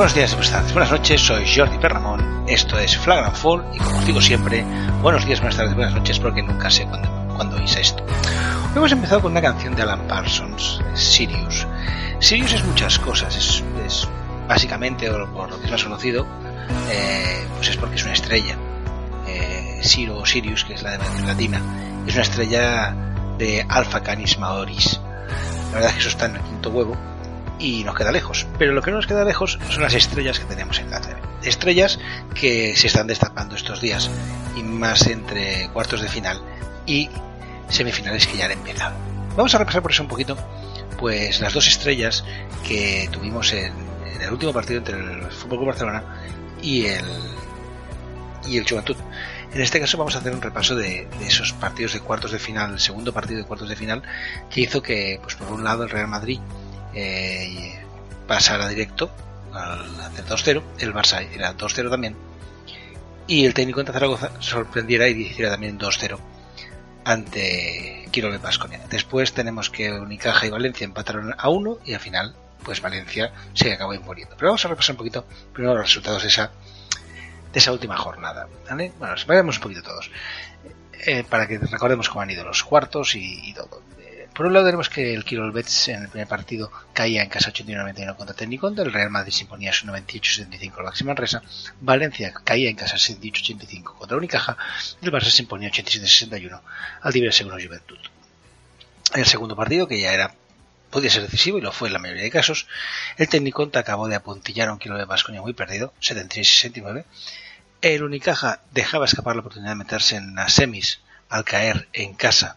Buenos días, buenas tardes, buenas noches, soy Jordi Perramón, esto es Flagrant Fall y como os digo siempre, buenos días, buenas tardes, buenas noches porque nunca sé cuándo, cuándo oís esto. Hoy hemos empezado con una canción de Alan Parsons, Sirius. Sirius es muchas cosas, es, básicamente, o por lo que es más conocido, eh, pues es porque es una estrella. Eh, Siro o Sirius, que es la de latina, es una estrella de Alpha Canis Maoris. La verdad es que eso está en el quinto huevo y nos queda lejos. Pero lo que no nos queda lejos son las estrellas que tenemos en la TV. Estrellas que se están destapando estos días y más entre cuartos de final y semifinales que ya han empezado. Vamos a repasar por eso un poquito pues las dos estrellas que tuvimos en, el último partido entre el Fútbol Barcelona y el y el Juventud. En este caso vamos a hacer un repaso de, de, esos partidos de cuartos de final, el segundo partido de cuartos de final, que hizo que, pues por un lado, el Real Madrid eh, pasara directo al hacer 2-0, el Barça era 2-0 también, y el técnico de Zaragoza sorprendiera y hiciera también 2-0 ante Quirole Pasconia. Después tenemos que Unicaja y Valencia empataron a 1 y al final, pues Valencia se acabó imponiendo. Pero vamos a repasar un poquito primero los resultados de esa de esa última jornada. ¿vale? Bueno, veremos un poquito todos. Eh, para que recordemos cómo han ido los cuartos y todo. Por un lado tenemos que el Kirol Bets en el primer partido caía en casa 81-91 contra Técnico, el Real Madrid se imponía su 98-75 al Maxi Manresa, Valencia caía en casa 78-85 contra Unicaja y el Barça se imponía 87-61 al Diverse Seguro Juventud. En el segundo partido, que ya era podía ser decisivo y lo fue en la mayoría de casos, el técnico acabó de apuntillar a un kilo de Vasconia muy perdido, 76-69. El Unicaja dejaba escapar la oportunidad de meterse en las semis al caer en casa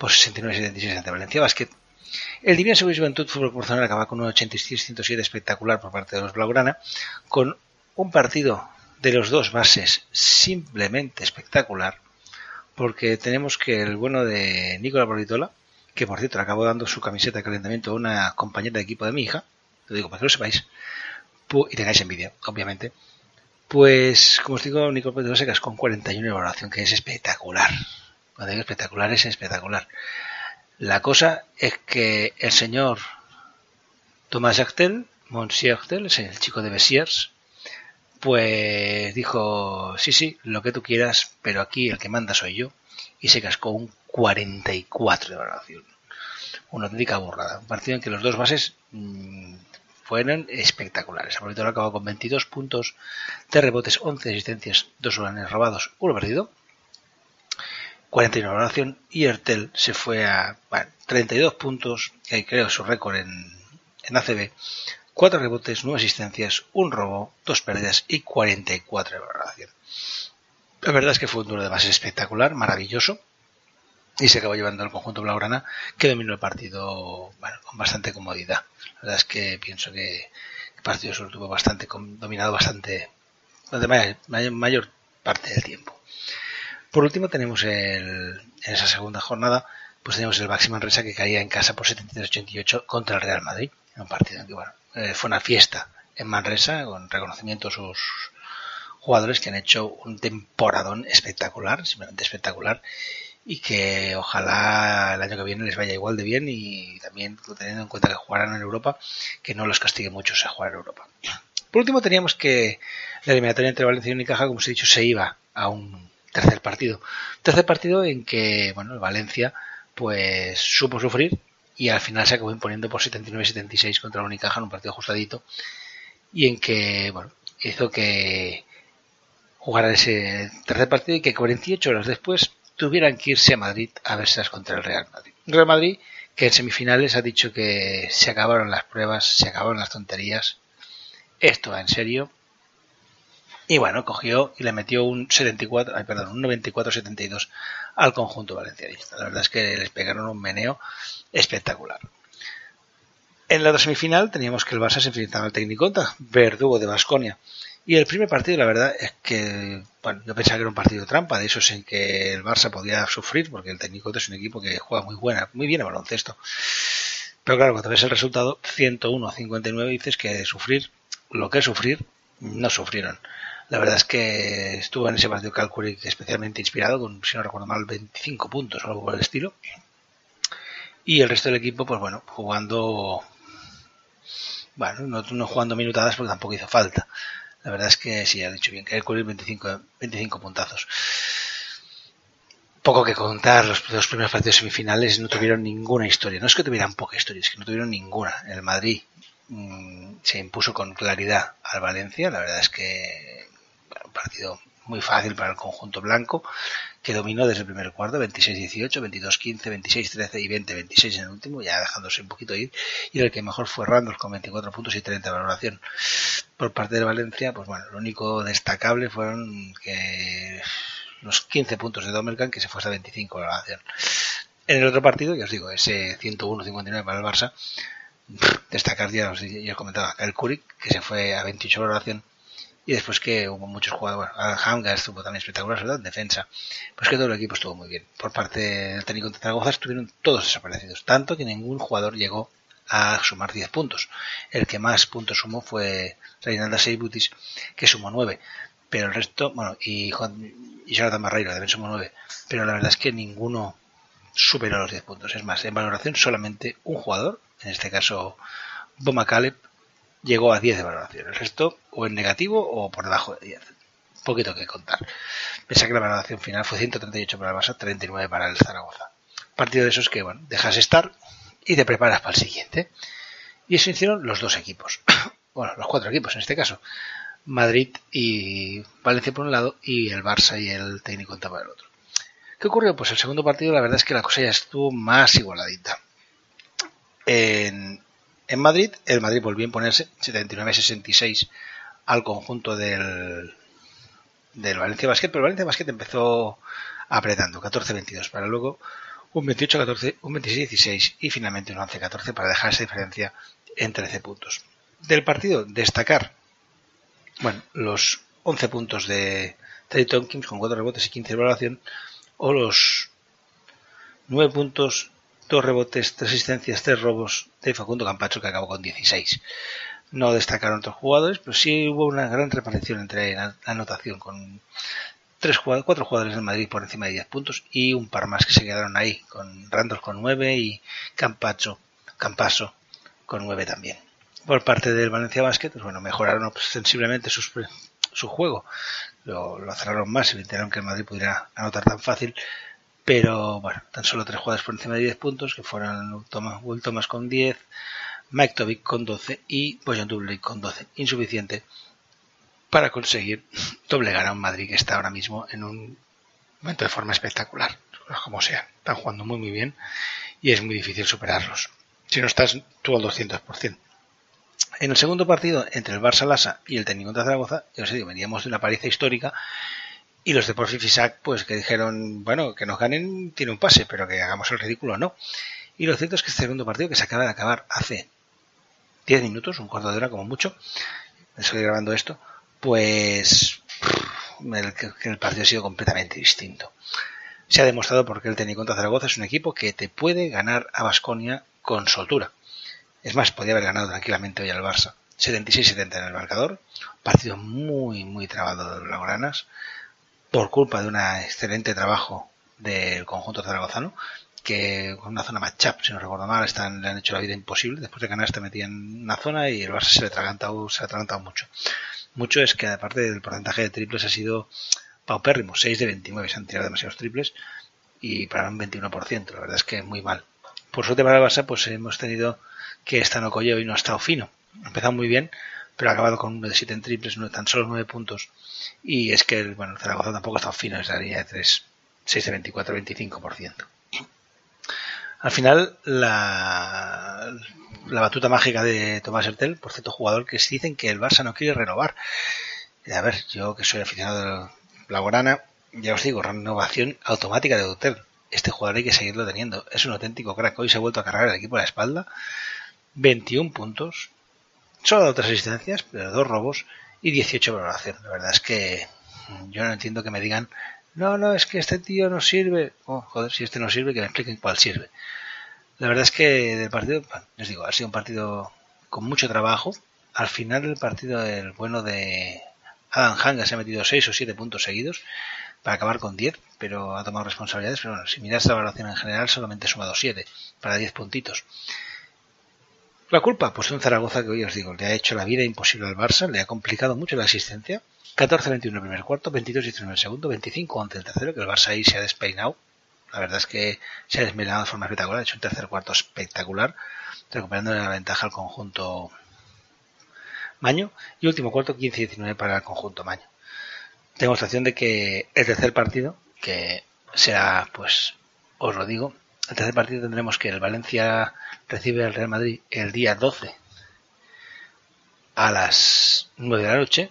por 69-76 ante Valencia Basket. El Divina Seguro Juventud Fútbol Barcelona acaba con un 86-107 espectacular por parte de los Blaugrana, con un partido de los dos bases simplemente espectacular, porque tenemos que el bueno de Nicola Boritola, que por cierto le acabo dando su camiseta de calentamiento a una compañera de equipo de mi hija, lo digo para que lo sepáis, y tengáis envidia, obviamente, pues como os digo, Nicolás Pedro Secas con 41 de valoración, que es espectacular. Espectacular, es espectacular. La cosa es que el señor Tomás Actel, Monsieur Actel, es el chico de Bessiers, pues dijo, sí, sí, lo que tú quieras, pero aquí el que manda soy yo, y se cascó un 44 de valoración. Una auténtica burrada. Un partido en que los dos bases mmm, fueron espectaculares. Apolitano acabó con 22 puntos de rebotes, 11 asistencias, 2 balones robados, 1 perdido. 41 de valoración y Ertel se fue a bueno, 32 puntos, que creo su récord en, en ACB, 4 rebotes, 9 asistencias, 1 robo, 2 pérdidas y 44 de valoración. La verdad es que fue un duro de base espectacular, maravilloso. Y se acabó llevando el conjunto blaugrana que dominó el partido bueno, con bastante comodidad. La verdad es que pienso que el partido solo tuvo bastante dominado bastante de mayor parte del tiempo. Por último tenemos el, en esa segunda jornada pues tenemos el Baxi Manresa que caía en casa por 73-88 contra el Real Madrid. Un partido que bueno, eh, fue una fiesta en Manresa con reconocimiento a sus jugadores que han hecho un temporadón espectacular, simplemente espectacular, y que ojalá el año que viene les vaya igual de bien y también teniendo en cuenta que jugarán en Europa, que no los castigue mucho a jugar en Europa. Por último teníamos que la eliminatoria entre Valencia y Unicaja, como os he dicho, se iba a un tercer partido. Tercer partido en que, bueno, el Valencia pues supo sufrir y al final se acabó imponiendo por 79-76 contra el Unicaja en un partido ajustadito y en que, bueno, hizo que jugar ese tercer partido y que 48 horas después tuvieran que irse a Madrid a verse contra el Real Madrid. Real Madrid que en semifinales ha dicho que se acabaron las pruebas, se acabaron las tonterías, esto va en serio. Y bueno, cogió y le metió un 74, ay, perdón, un 94-72 al conjunto valencianista. La verdad es que les pegaron un meneo espectacular. En la semifinal teníamos que el Barça se enfrentaba al técnico verdugo de Basconia. Y el primer partido, la verdad, es que bueno, yo pensaba que era un partido trampa, de esos en que el Barça podía sufrir, porque el técnico es un equipo que juega muy buena, muy bien el baloncesto. Pero claro, cuando ves el resultado, 101 a 59, dices que sufrir, lo que es sufrir, no sufrieron. La verdad es que estuvo en ese partido Calcuric especialmente inspirado, con, si no recuerdo mal, 25 puntos o algo por el estilo. Y el resto del equipo, pues bueno, jugando bueno, no, no jugando minutadas porque tampoco hizo falta. La verdad es que sí, ha dicho bien, cubrir 25, 25 puntazos. Poco que contar, los dos primeros partidos semifinales no tuvieron ninguna historia. No es que tuvieran poca historia, es que no tuvieron ninguna. El Madrid mmm, se impuso con claridad al Valencia. La verdad es que un partido muy fácil para el conjunto blanco, que dominó desde el primer cuarto, 26-18, 22-15, 26-13 y 20-26 en el último, ya dejándose un poquito ir, y el que mejor fue Randall con 24 puntos y 30 de valoración. Por parte de Valencia, pues bueno, lo único destacable fueron que los 15 puntos de Domercan, que se fue hasta 25 de valoración. En el otro partido, ya os digo, ese 101-59 para el Barça, destacar ya os, ya os comentaba, el Kurik, que se fue a 28 de valoración, y después que hubo muchos jugadores, Hanga estuvo también espectacular, ¿verdad? En defensa. Pues que todo el equipo estuvo muy bien. Por parte del técnico de Zaragoza estuvieron todos desaparecidos, tanto que ningún jugador llegó a sumar 10 puntos. El que más puntos sumó fue Reinaldo Seibutis, que sumó 9. Pero el resto, bueno, y, y Jonathan Barreiro también sumó 9. Pero la verdad es que ninguno superó los 10 puntos. Es más, en valoración solamente un jugador, en este caso Boma Caleb, llegó a 10 de valoración. El resto o en negativo o por debajo de 10. Poquito que contar. Pensé que la valoración final fue 138 para el Barça, 39 para el Zaragoza. Partido de esos que, bueno, dejas estar y te preparas para el siguiente. Y eso hicieron los dos equipos. bueno, los cuatro equipos en este caso. Madrid y Valencia por un lado y el Barça y el técnico por el otro. ¿Qué ocurrió? Pues el segundo partido la verdad es que la cosa ya estuvo más igualadita. En, en Madrid, el Madrid volvió a imponerse 79-66 al conjunto del, del Valencia Basket, pero el Valencia Basket empezó apretando 14-22 para luego un 28-14, un 26-16 y finalmente un 11-14 para dejar esa diferencia en 13 puntos. Del partido, destacar, bueno, los 11 puntos de Trey Tompkins con 4 rebotes y 15 de evaluación o los 9 puntos dos rebotes, tres asistencias, tres robos de Facundo Campacho que acabó con 16. No destacaron otros jugadores, pero sí hubo una gran repartición entre la anotación con tres cuatro jugadores del Madrid por encima de 10 puntos y un par más que se quedaron ahí, con Randolph con 9 y Campacho, Campaso con 9 también. Por parte del Valencia Basket, pues bueno, mejoraron sensiblemente sus, su juego, lo, lo cerraron más, evitaron que el Madrid pudiera anotar tan fácil, pero bueno, tan solo tres jugadores por encima de 10 puntos, que fueron Thomas, Will Thomas con 10, Mike Tobic con 12 y Bojan Dublik con 12. Insuficiente para conseguir doblegar a un Madrid que está ahora mismo en un momento de forma espectacular. Como sea, están jugando muy muy bien y es muy difícil superarlos. Si no estás tú al 200%. En el segundo partido entre el Barça Lassa y el técnico de Zaragoza, ya os digo, veníamos de una paliza histórica y los de Porfi Fisac, pues que dijeron, bueno, que nos ganen tiene un pase, pero que hagamos el ridículo no. Y lo cierto es que este segundo partido que se acaba de acabar hace 10 minutos, un cuarto de hora como mucho, estoy grabando esto, pues el, el partido ha sido completamente distinto. Se ha demostrado porque el técnico de Zaragoza es un equipo que te puede ganar a Basconia con soltura. Es más, podía haber ganado tranquilamente hoy al Barça. 76-70 en el marcador. Partido muy, muy trabado de los Lauranas por culpa de un excelente trabajo del conjunto zaragozano, que con una zona más chap, si no recuerdo mal, están, le han hecho la vida imposible. Después de ganar, este metían en una zona y el Barça se le ha atragantado, mucho. Mucho es que, aparte del porcentaje de triples, ha sido paupérrimo. 6 de 29 se han tirado demasiados triples y para un 21%. La verdad es que muy mal. Por suerte para el Barça, pues hemos tenido que esta no y no ha estado fino. Ha empezado muy bien, pero ha acabado con uno de 7 en triples, no, tan solo 9 puntos y es que bueno, Zaragoza tampoco está fino, es la línea de 3, 6 de 24, 25%. Al final, la, la batuta mágica de Tomás Hertel, por cierto, jugador que dicen que el Barça no quiere renovar. A ver, yo que soy aficionado de la Guarana, ya os digo, renovación automática de Hotel. Este jugador hay que seguirlo teniendo. Es un auténtico crack. Hoy se ha vuelto a cargar el equipo a la espalda. 21 puntos. Solo otras asistencias, pero dos robos y 18 valoración. La verdad es que yo no entiendo que me digan, no, no, es que este tío no sirve. Oh, joder, si este no sirve, que me expliquen cuál sirve. La verdad es que del partido, les digo, ha sido un partido con mucho trabajo. Al final del partido, el bueno de Adam Hanga se ha metido 6 o 7 puntos seguidos para acabar con 10, pero ha tomado responsabilidades. Pero bueno, si miras la valoración en general, solamente ha sumado 7 para 10 puntitos. La culpa, pues un Zaragoza que hoy os digo, le ha hecho la vida imposible al Barça, le ha complicado mucho la asistencia. 14-21 el primer cuarto, 22-19 el segundo, 25-11 el tercero, que el Barça ahí se ha despeinado. La verdad es que se ha desmelenado de forma espectacular, ha hecho un tercer cuarto espectacular, recuperando la ventaja al conjunto Maño. Y último cuarto, 15-19 para el conjunto Maño. Tengo sensación de que el tercer partido, que será, pues, os lo digo, el tercer partido tendremos que el Valencia recibe al Real Madrid el día 12 a las 9 de la noche.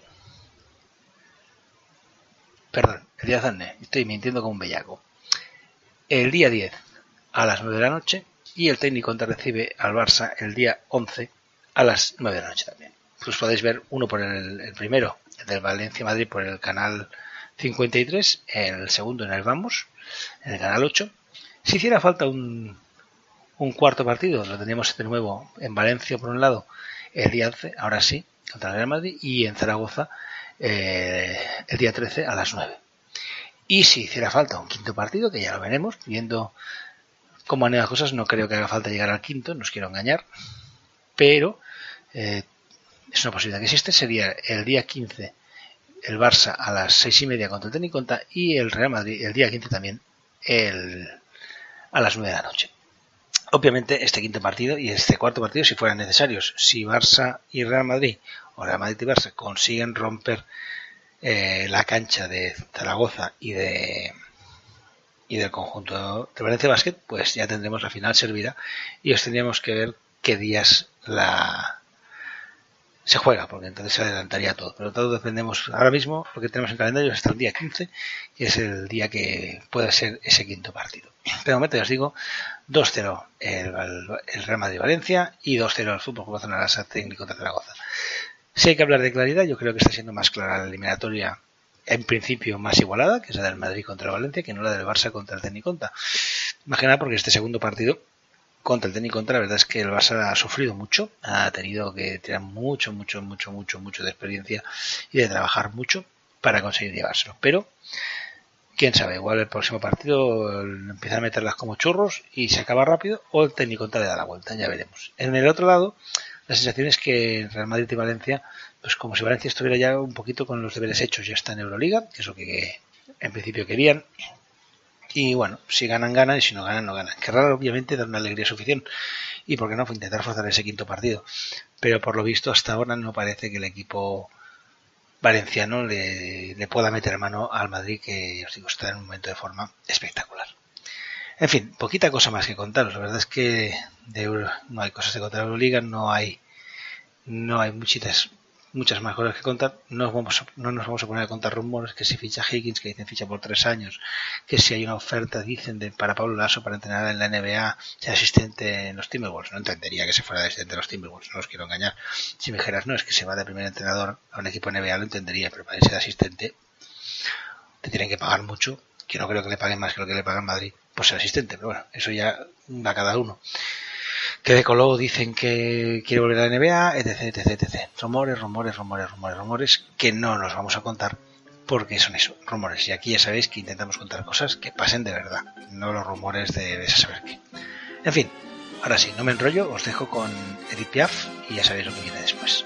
Perdón, el día Zanne, estoy mintiendo como un bellaco. El día 10 a las 9 de la noche y el técnico recibe al Barça el día 11 a las 9 de la noche también. Pues podéis ver uno por el, el primero, el del Valencia Madrid por el canal 53, el segundo en el Vamos, en el canal 8 si hiciera falta un, un cuarto partido, lo tendríamos de nuevo en Valencia por un lado el día 11, ahora sí, contra el Real Madrid, y en Zaragoza eh, el día 13 a las 9. Y si hiciera falta un quinto partido, que ya lo veremos, viendo cómo han ido las cosas, no creo que haga falta llegar al quinto, no os quiero engañar, pero eh, es una posibilidad que existe, sería el día 15 el Barça a las seis y media contra el Teniconta y el Real Madrid el día 15 también el, a las 9 de la noche. Obviamente este quinto partido y este cuarto partido si fueran necesarios, si Barça y Real Madrid o Real Madrid y Barça consiguen romper eh, la cancha de Zaragoza y de y del conjunto de Valencia Basket, pues ya tendremos la final servida y os tendríamos que ver qué días la se juega, porque entonces se adelantaría todo. Pero todo dependemos ahora mismo, lo que tenemos en calendario es hasta el día 15, que es el día que puede ser ese quinto partido. De momento ya os digo, 2-0 el, el, Real Madrid-Valencia y 2-0 el Fútbol Club Barcelona técnico de Zaragoza. Si hay que hablar de claridad, yo creo que está siendo más clara la eliminatoria en principio más igualada, que es la del Madrid contra Valencia, que no la del Barça contra el Teniconta. Imagina porque este segundo partido contra el técnico contra, la verdad es que el Barça ha sufrido mucho, ha tenido que tener mucho, mucho, mucho, mucho, mucho de experiencia y de trabajar mucho para conseguir llevárselo. Pero, quién sabe, igual el próximo partido empieza a meterlas como churros y se acaba rápido, o el técnico contra le da la vuelta, ya veremos. En el otro lado, la sensación es que Real Madrid y Valencia, pues como si Valencia estuviera ya un poquito con los deberes hechos, ya está en Euroliga, que es lo que en principio querían, y bueno, si ganan, ganan, y si no ganan, no ganan. Que raro, obviamente, dar una alegría suficiente. Y por qué no, intentar forzar ese quinto partido. Pero por lo visto, hasta ahora no parece que el equipo valenciano le, le pueda meter mano al Madrid, que os digo, está en un momento de forma espectacular. En fin, poquita cosa más que contaros. La verdad es que de Euro, no hay cosas de contar Euroliga, no hay, no hay muchitas muchas más cosas que contar. No, vamos no nos vamos a poner a contar rumores que si ficha Higgins, que dicen ficha por tres años, que si hay una oferta, dicen, de, para Pablo Lasso para entrenar en la NBA, sea asistente en los Timberwolves. No entendería que se fuera de asistente en los Timberwolves, no os quiero engañar. Si me dijeras, no, es que se va de primer entrenador a un equipo NBA, lo entendería, pero para irse de asistente te tienen que pagar mucho, que no creo que le paguen más que lo que le pagan Madrid por ser asistente, pero bueno, eso ya va cada uno que de Colo dicen que quiere volver a la NBA, etc, etc, etc. Rumores, rumores, rumores, rumores, rumores, que no nos vamos a contar porque son eso, rumores. Y aquí ya sabéis que intentamos contar cosas que pasen de verdad, no los rumores de, de saber qué. En fin, ahora sí, no me enrollo, os dejo con Edith Piaf y ya sabéis lo que viene después.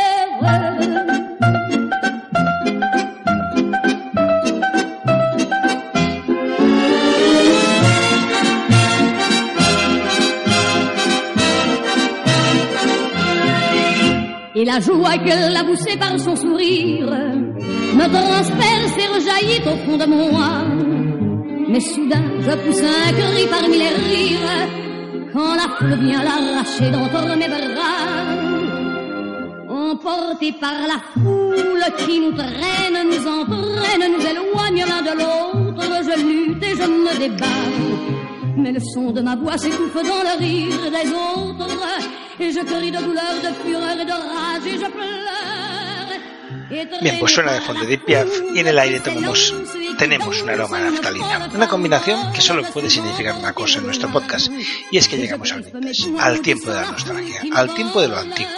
et la joie qu'elle a poussée par son sourire me transperce et rejaillit au fond de moi. Mais soudain, je pousse un cri parmi les rires quand la foule vient l'arracher d'entre mes bras. Emporté par la foule qui nous traîne, nous entraîne, nous éloigne l'un de l'autre, je lutte et je me débat. Mais le son de ma voix s'étouffe dans le rire des autres, et je crie de douleur, de fureur et de rage, et je pleure. Bien, pues suena de fondo de Piaf y en el aire tomamos, tenemos un aroma de naftalina. Una combinación que solo puede significar una cosa en nuestro podcast, y es que llegamos al vintage, al tiempo de la nostalgia, al tiempo de lo antiguo.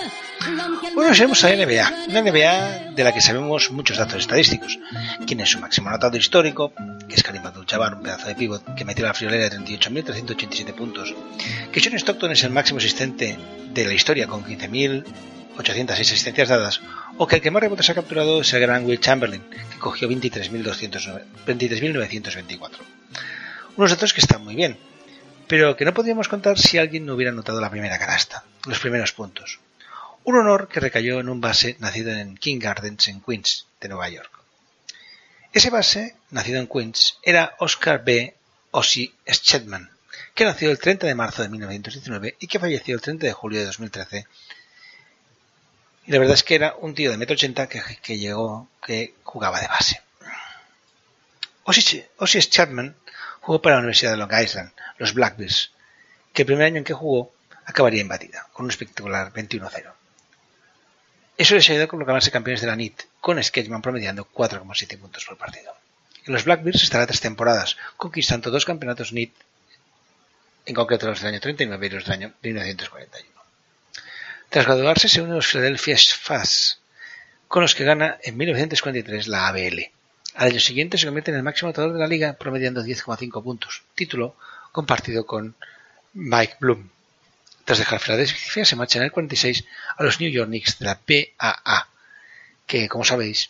Bueno, seguimos a la NBA, una NBA de la que sabemos muchos datos estadísticos. Quién es su máximo anotador histórico, que es Karim Abdul-Jabbar, un pedazo de pívot que metió la friolera de 38.387 puntos. Que John Stockton es el máximo asistente de la historia con 15.806 asistencias dadas. O que el que más rebotes ha capturado es el gran Will Chamberlain, que cogió 23.924. Unos datos que están muy bien, pero que no podríamos contar si alguien no hubiera anotado la primera canasta, los primeros puntos un honor que recayó en un base nacido en King Gardens en Queens, de Nueva York. Ese base, nacido en Queens, era Oscar B. Ossie Schetman, que nació el 30 de marzo de 1919 y que falleció el 30 de julio de 2013. Y la verdad es que era un tío de 1,80 que, que llegó, que jugaba de base. Ossie Schetman jugó para la Universidad de Long Island, los Blackbears, que el primer año en que jugó acabaría en batida, con un espectacular 21-0. Eso les ayudó a colocarse campeones de la NIT, con Sketchman promediando 4,7 puntos por partido. En los Blackbears estará tres temporadas, conquistando dos campeonatos NIT, en concreto los del año 39 y los del año 1941. Tras graduarse se une a los Philadelphia Fast, con los que gana en 1943 la ABL. Al año siguiente se convierte en el máximo anotador de la liga, promediando 10,5 puntos, título compartido con Mike Bloom. Tras dejar Filadelfia, se marcha en el 46 a los New York Knicks de la PAA, que, como sabéis,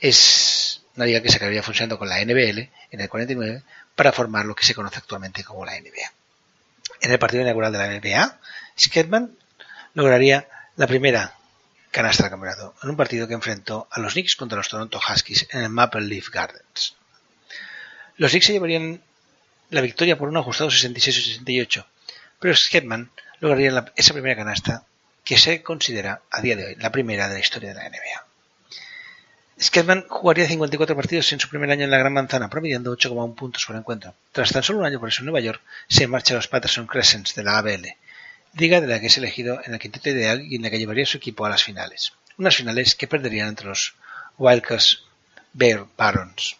es una liga que se acabaría funcionando con la NBL en el 49 para formar lo que se conoce actualmente como la NBA. En el partido inaugural de la NBA, Sketman lograría la primera canasta del campeonato en un partido que enfrentó a los Knicks contra los Toronto Huskies en el Maple Leaf Gardens. Los Knicks se llevarían la victoria por un ajustado 66-68, pero Sketman lograría esa primera canasta que se considera a día de hoy la primera de la historia de la NBA. Sketman jugaría 54 partidos en su primer año en la Gran Manzana, promediando 8,1 puntos por encuentro. Tras tan solo un año por eso en Nueva York, se marcha a los Patterson Crescents de la ABL, liga de la que es elegido en el quinteto ideal y en la que llevaría su equipo a las finales. Unas finales que perderían entre los Wildcats Bear Barons.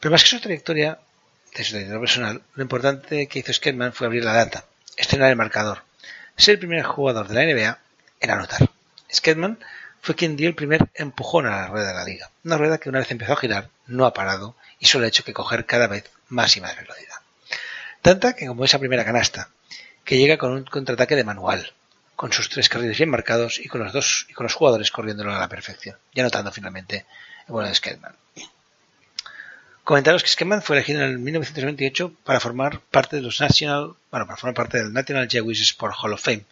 Pero más que su trayectoria, de su trayectoria personal, lo importante que hizo Sketman fue abrir la data, estrenar el marcador, ser el primer jugador de la NBA en anotar. Sketman fue quien dio el primer empujón a la rueda de la liga, una rueda que una vez empezó a girar no ha parado y solo ha hecho que coger cada vez más y más velocidad. Tanta que como esa primera canasta, que llega con un contraataque de manual, con sus tres carriles bien marcados y con los dos y con los jugadores corriéndolo a la perfección, y anotando finalmente el bueno de Sketman. Comentaros que Sketman fue elegido en el 1928 para formar parte de los National, bueno, para formar parte del National Jewish Sport Hall of Fame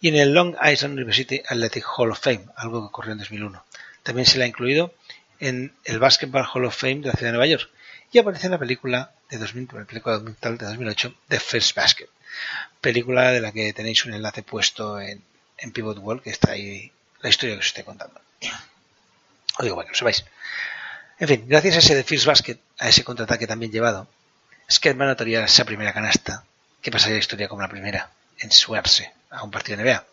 y en el Long Island University Athletic Hall of Fame, algo que ocurrió en 2001. También se le ha incluido en el Basketball Hall of Fame de la ciudad de Nueva York y aparece en la película de 2000, película de 2008, The First Basket, película de la que tenéis un enlace puesto en, Pivot Wall, que está ahí la historia que os estoy contando. Os digo, bueno, sepáis. En fin, gracias a ese de First Basket, a ese contraataque también llevado, Sketman notaría esa primera canasta, que pasaría la historia como la primera en suarse a un partido de NBA.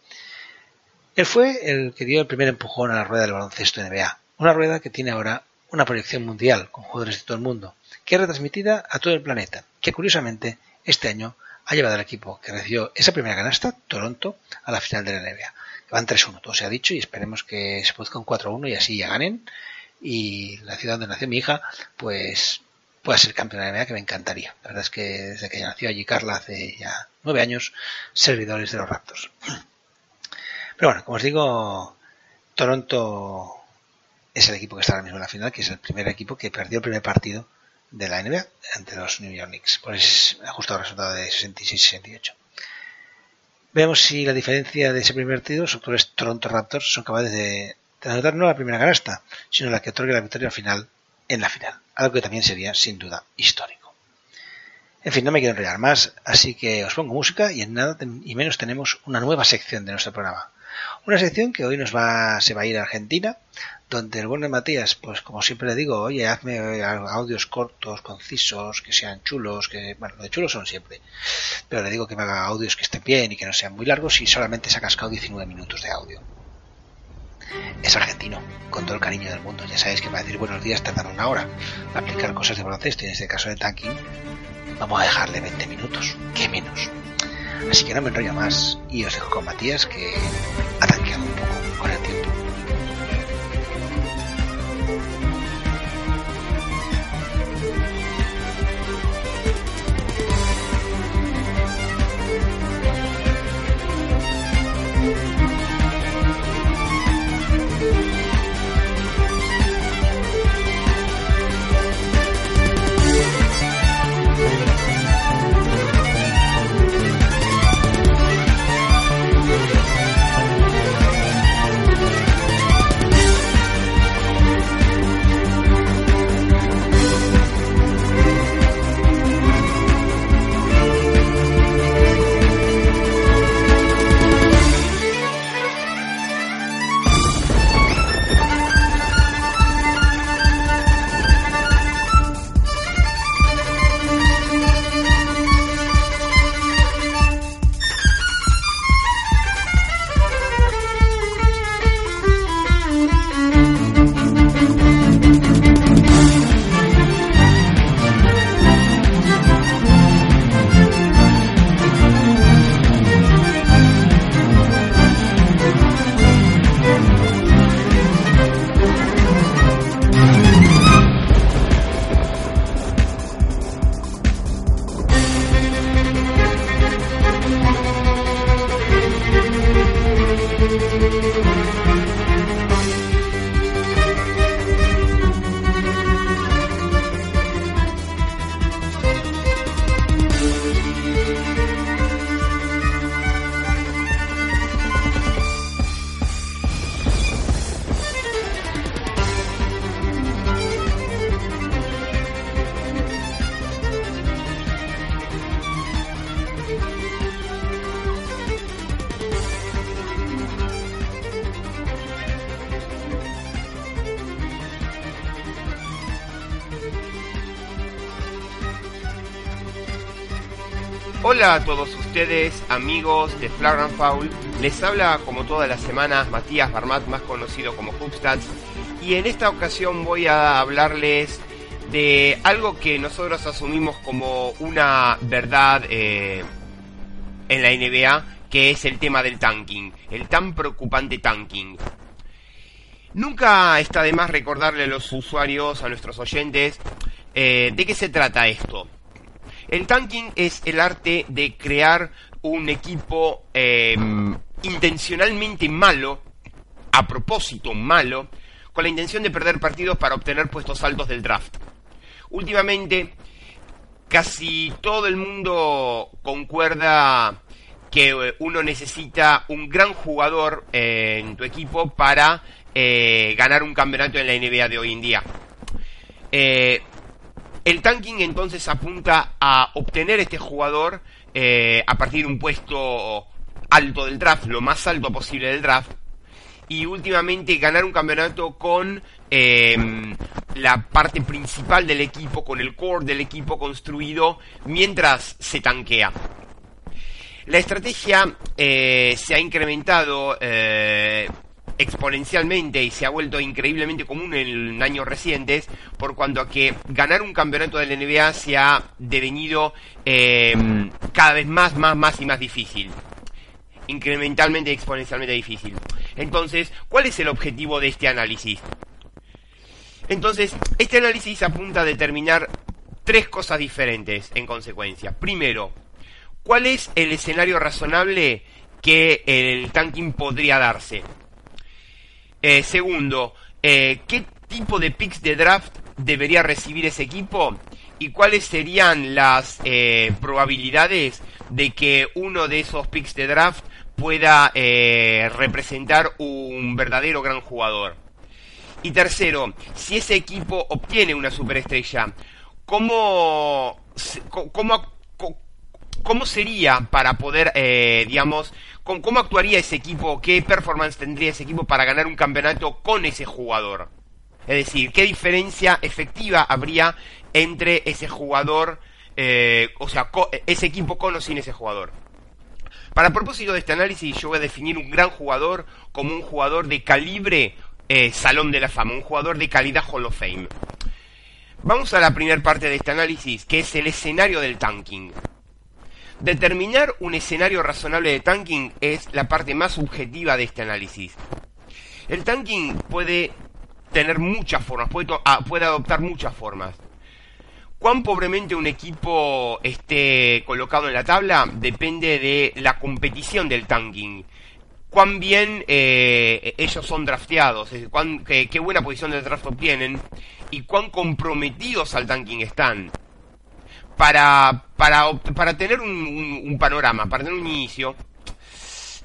Él fue el que dio el primer empujón a la rueda del baloncesto de NBA, una rueda que tiene ahora una proyección mundial con jugadores de todo el mundo, que es retransmitida a todo el planeta, que curiosamente este año ha llevado al equipo que recibió esa primera canasta, Toronto, a la final de la NBA. Van 3-1, todo se ha dicho, y esperemos que se produzca un 4-1 y así ya ganen y la ciudad donde nació mi hija, pues pueda ser campeona de NBA, que me encantaría. La verdad es que desde que nació allí Carla hace ya nueve años, servidores de los Raptors. Pero bueno, como os digo, Toronto es el equipo que está ahora mismo en la final, que es el primer equipo que perdió el primer partido de la NBA ante los New York Knicks, por ese ajustado resultado de 66-68. Veamos si la diferencia de ese primer tiro, los Toronto Raptors son capaces de, anotar no la primera canasta, sino la que otorgue la victoria al final en la final, algo que también sería sin duda histórico. En fin, no me quiero enrollar más, así que os pongo música y en nada y menos tenemos una nueva sección de nuestro programa. Una sección que hoy nos va, se va a ir a Argentina, donde el bueno Matías, pues como siempre le digo, oye, hazme audios cortos, concisos, que sean chulos, que, bueno, lo de chulos son siempre, pero le digo que me haga audios que estén bien y que no sean muy largos y solamente se ha cascado 19 minutos de audio. Es argentino, con todo el cariño del mundo, ya sabéis que para decir buenos días tardan una hora, para aplicar cosas de baloncesto y en este caso de tanking, vamos a dejarle 20 minutos, que menos. Así que no me enrollo más y os dejo con Matías que ha tanqueado un poco con el tiempo. A todos ustedes, amigos de Flagrant Foul. Les habla como todas las semanas Matías Barmat, más conocido como Hoopstats. Y en esta ocasión voy a hablarles de algo que nosotros asumimos como una verdad eh, en la NBA, que es el tema del tanking, el tan preocupante tanking. Nunca está de más recordarle a los usuarios, a nuestros oyentes, eh, de qué se trata esto. El tanking es el arte de crear un equipo em, intencionalmente malo, a propósito malo, con la intención de perder partidos para obtener puestos altos del draft. Últimamente, casi todo el mundo concuerda que eh, uno necesita un gran jugador eh, en tu equipo para eh, ganar un campeonato en la NBA de hoy en día. El tanking entonces apunta a obtener este jugador eh, a partir de un puesto alto del draft, lo más alto posible del draft, y últimamente ganar un campeonato con em, la parte principal del equipo, con el core del equipo construido mientras se tanquea. La estrategia eh, se ha incrementado eh, exponencialmente y se ha vuelto increíblemente común en años recientes por cuanto a que ganar un campeonato de la NBA se ha devenido em, cada vez más, más, más y más difícil. Incrementalmente y exponencialmente difícil. Entonces, ¿cuál es el objetivo de este análisis? Entonces, este análisis apunta a determinar tres cosas diferentes en consecuencia. Primero, ¿cuál es el escenario razonable que el tanking podría darse? Eh, segundo, eh, ¿qué tipo de picks de draft debería recibir ese equipo? ¿Y cuáles serían las eh, probabilidades de que uno de esos picks de draft pueda representar un verdadero gran jugador. Y tercero, si ese equipo obtiene una superestrella, ¿cómo, cómo, cómo sería para poder, eh, digamos, cómo actuaría ese equipo, qué performance tendría ese equipo para ganar un campeonato con ese jugador? Es decir, ¿qué diferencia efectiva habría entre ese jugador, eh, o sea, ese equipo con o sin ese jugador? Para propósito de este análisis, yo voy a definir un gran jugador como un jugador de calibre eh, Salón de la Fama, un jugador de calidad Hall of Fame. Vamos a la primera parte de este análisis, que es el escenario del tanking. Determinar un escenario razonable de tanking es la parte más subjetiva de este análisis. El tanking puede tener muchas formas, puede, ah, adoptar muchas formas. Cuán pobremente un equipo esté colocado en la tabla depende de la competición del tanking. Cuán bien eh, ellos son drafteados, cuán, qué, buena posición de draft obtienen y cuán comprometidos al tanking están. Para, para, para tener un panorama, para tener un inicio,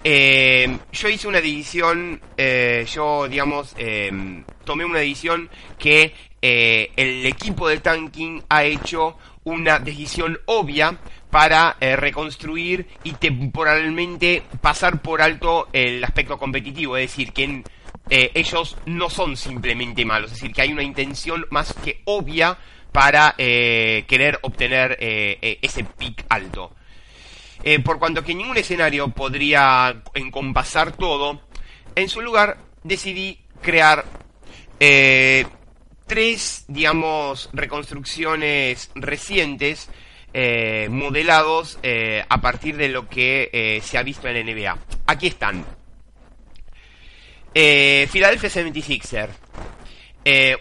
eh, yo hice una división, eh, yo digamos, eh, tomé una división que eh, el equipo de tanking ha hecho una decisión obvia para eh, reconstruir y temporalmente pasar por alto el aspecto competitivo, es decir, que ellos no son simplemente malos, es decir, que hay una intención más que obvia para querer obtener ese pick alto. Eh, por cuanto que ningún escenario podría encompasar todo, en su lugar decidí crear eh, tres, digamos, reconstrucciones recientes eh, modelados a partir de lo que se ha visto en NBA. Aquí están. Philadelphia 76ers.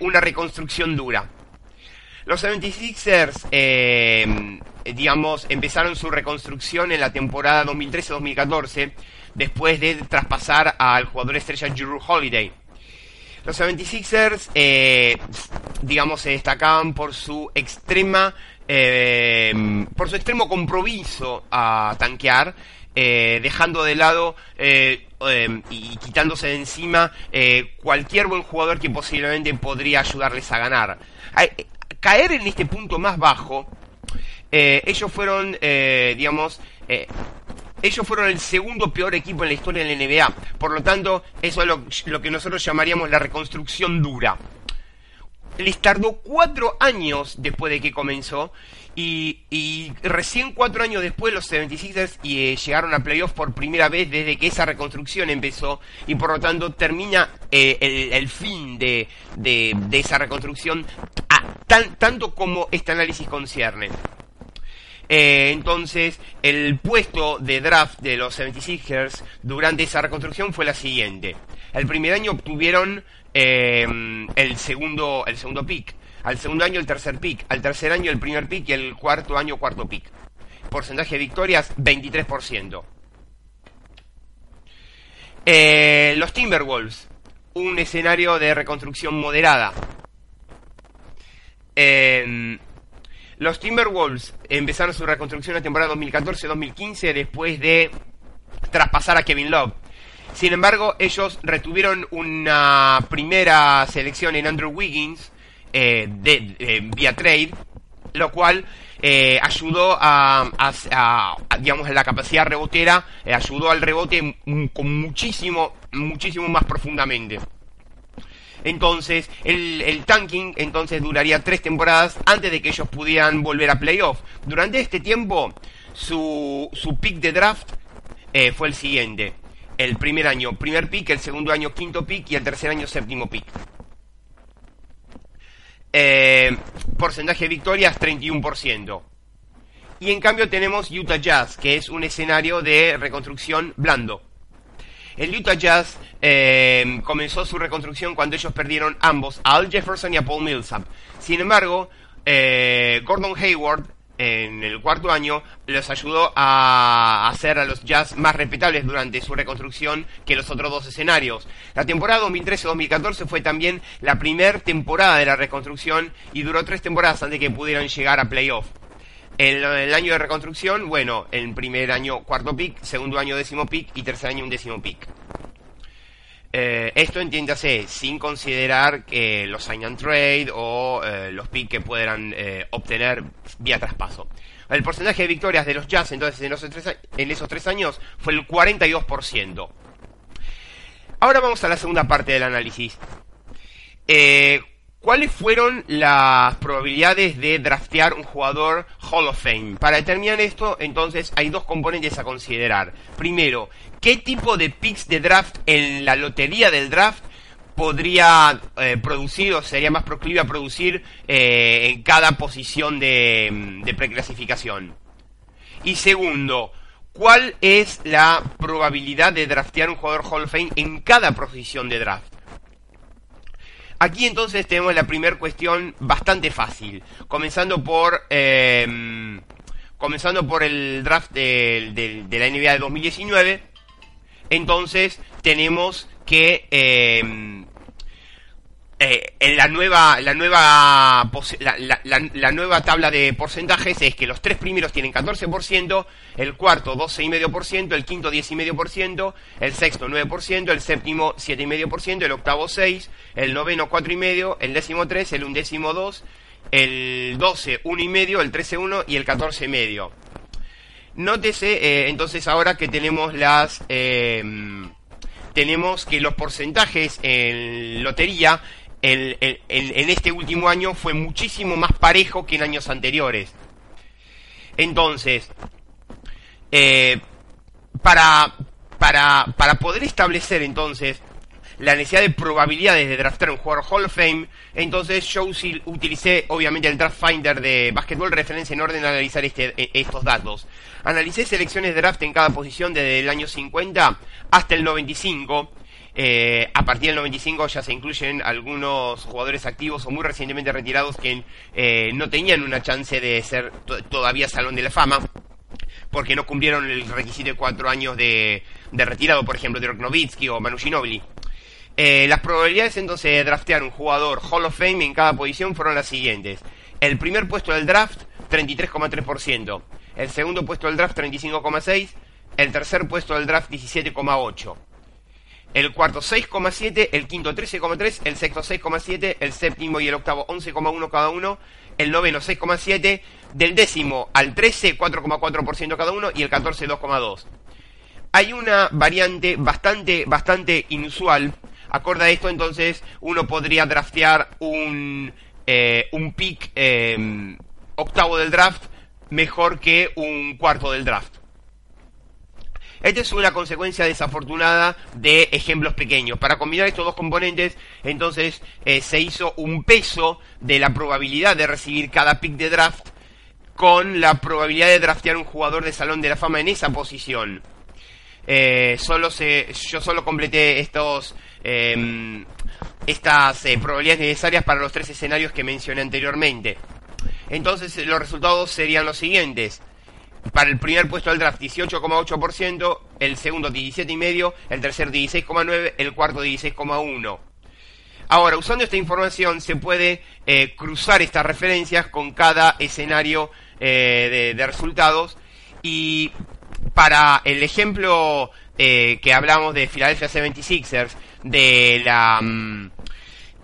una reconstrucción dura. Los 76ers eh, digamos, empezaron su reconstrucción en la temporada 2013-2014, después de traspasar al jugador estrella Drew Holiday. Los 76ers, eh, digamos, se destacaban por su extrema, eh, por su extremo compromiso a tanquear, dejando de lado y quitándose de encima cualquier buen jugador que posiblemente podría ayudarles a ganar. Caer en este punto más bajo eh, ellos fueron, eh, digamos, eh, ellos fueron el segundo peor equipo en la historia de la NBA. Por lo tanto, eso es lo, que nosotros llamaríamos la reconstrucción dura. Les tardó cuatro años después de que comenzó. Y, recién cuatro años después los 76ers llegaron a playoffs por primera vez desde que esa reconstrucción empezó. Y por lo tanto termina el, fin de, esa reconstrucción tanto como este análisis concierne. Eh, entonces, el puesto de draft de los 76ers durante esa reconstrucción fue la siguiente. El primer año obtuvieron eh, el segundo el segundo pick. Al segundo año el tercer pick. Al tercer año el primer pick y el cuarto año cuarto pick. Porcentaje de victorias 23%. Eh, los Timberwolves. Un escenario de reconstrucción moderada. Eh, los Timberwolves empezaron su reconstrucción en la temporada 2014-2015 después de traspasar a Kevin Love. Sin embargo, ellos retuvieron una primera selección en Andrew Wiggins eh, de, vía trade, lo cual eh, ayudó a, digamos, la capacidad rebotera, eh, ayudó al rebote con muchísimo, muchísimo más profundamente. Entonces, el, tanking entonces duraría tres temporadas antes de que ellos pudieran volver a playoff. Durante este tiempo, su, su pick de draft eh, fue el siguiente. El primer año, primer pick, el segundo año, quinto pick y el tercer año, séptimo pick. Eh, porcentaje de victorias, 31%. Y en cambio tenemos Utah Jazz, que es un escenario de reconstrucción blando. El Utah Jazz eh, comenzó su reconstrucción cuando ellos perdieron ambos a Al Jefferson y a Paul Millsap. Sin embargo, eh, Gordon Hayward en el cuarto año les ayudó a hacer a los Jazz más respetables durante su reconstrucción que los otros dos escenarios. La temporada 2013-2014 fue también la primera temporada de la reconstrucción y duró tres temporadas antes de que pudieran llegar a playoff. El, el año de reconstrucción, bueno, el primer año cuarto pick, segundo año décimo pick y tercer año un décimo pick. Eh, esto entiéndase sin considerar que los sign and trade o eh, los picks que puedan eh, obtener vía traspaso. El porcentaje de victorias de los Jazz entonces en, en esos tres años fue el 42%. Ahora vamos a la segunda parte del análisis. ¿Cuáles fueron las probabilidades de draftear un jugador Hall of Fame? Para determinar esto, entonces, hay dos componentes a considerar. Primero, ¿qué tipo de picks de draft en la lotería del draft podría eh, producir o sería más proclive a producir eh, en cada posición de, de preclasificación? Y segundo, ¿cuál es la probabilidad de draftear un jugador Hall of Fame en cada posición de draft? Aquí entonces tenemos la primera cuestión bastante fácil, comenzando por em, comenzando por el draft de, de, la NBA de 2019. Entonces tenemos que eh, eh, en la nueva la nueva la, nueva tabla de porcentajes es que los tres primeros tienen 14%, el cuarto 12,5%, el quinto 10,5%, el sexto 9%, el séptimo 7,5%, el octavo 6, el noveno 4,5, el décimo 3, el undécimo 2, el 12 1,5, el 13 1 y el 14 medio. Nótese eh, entonces ahora que tenemos las eh, tenemos que los porcentajes en lotería en este último año fue muchísimo más parejo que en años anteriores. Entonces, eh, para, para, para poder establecer entonces la necesidad de probabilidades de draftar un jugador Hall of Fame, entonces yo utilicé obviamente el Draft Finder de Basketball referencia en orden a analizar este, e, estos datos. Analicé selecciones de draft en cada posición desde el año 50 hasta el 95 eh, a partir del 95 ya se incluyen algunos jugadores activos o muy recientemente retirados que eh, no tenían una chance de ser todavía Salón de la Fama porque no cumplieron el requisito de cuatro años de, retirado, por ejemplo, Dirk Nowitzki o Manu Ginobili. Eh, las probabilidades entonces de draftear un jugador Hall of Fame en cada posición fueron las siguientes. El primer puesto del draft, 33,3%. El segundo puesto del draft, 35,6%. El tercer puesto del draft, 17,8% el cuarto 6,7, el quinto 13,3, el sexto 6,7, el séptimo y el octavo 11,1 cada uno, el noveno 6,7, del décimo al 13 4,4% cada uno y el 14 2,2. Hay una variante bastante bastante inusual. Acorde a esto entonces uno podría draftear un eh, un pick eh, octavo del draft mejor que un cuarto del draft. Esta es una consecuencia desafortunada de ejemplos pequeños. Para combinar estos dos componentes, entonces eh, se hizo un peso de la probabilidad de recibir cada pick de draft con la probabilidad de draftear un jugador de Salón de la Fama en esa posición. Eh, solo yo solo completé estos, em, estas eh, probabilidades necesarias para los tres escenarios que mencioné anteriormente. Entonces los resultados serían los siguientes para el primer puesto del draft 18,8%, el segundo 17,5%, el tercer 16,9%, el cuarto 16,1%. Ahora, usando esta información se puede eh, cruzar estas referencias con cada escenario eh, de, resultados y para el ejemplo eh, que hablamos de Philadelphia 76ers, de la... Mm,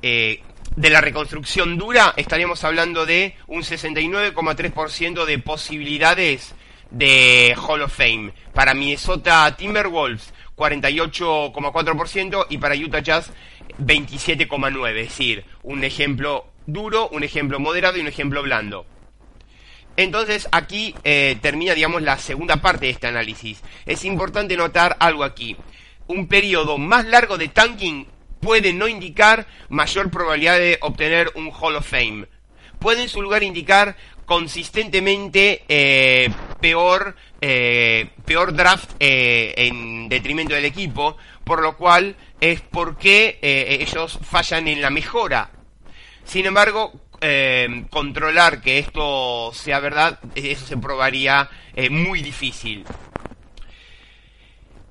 de la reconstrucción dura, estaríamos hablando de un 69,3% de posibilidades de Hall of Fame. Para Minnesota Timberwolves, 48,4% y para Utah Jazz, 27,9%. Es decir, un ejemplo duro, un ejemplo moderado y un ejemplo blando. Entonces aquí eh, termina, digamos, la segunda parte de este análisis. Es importante notar algo aquí. Un periodo más largo de tanking puede no indicar mayor probabilidad de obtener un Hall of Fame. Puede en su lugar indicar consistentemente eh, peor, eh, peor draft eh, en detrimento del equipo, por lo cual es porque ellos fallan en la mejora. Sin embargo, controlar que esto sea verdad, eso se probaría muy difícil.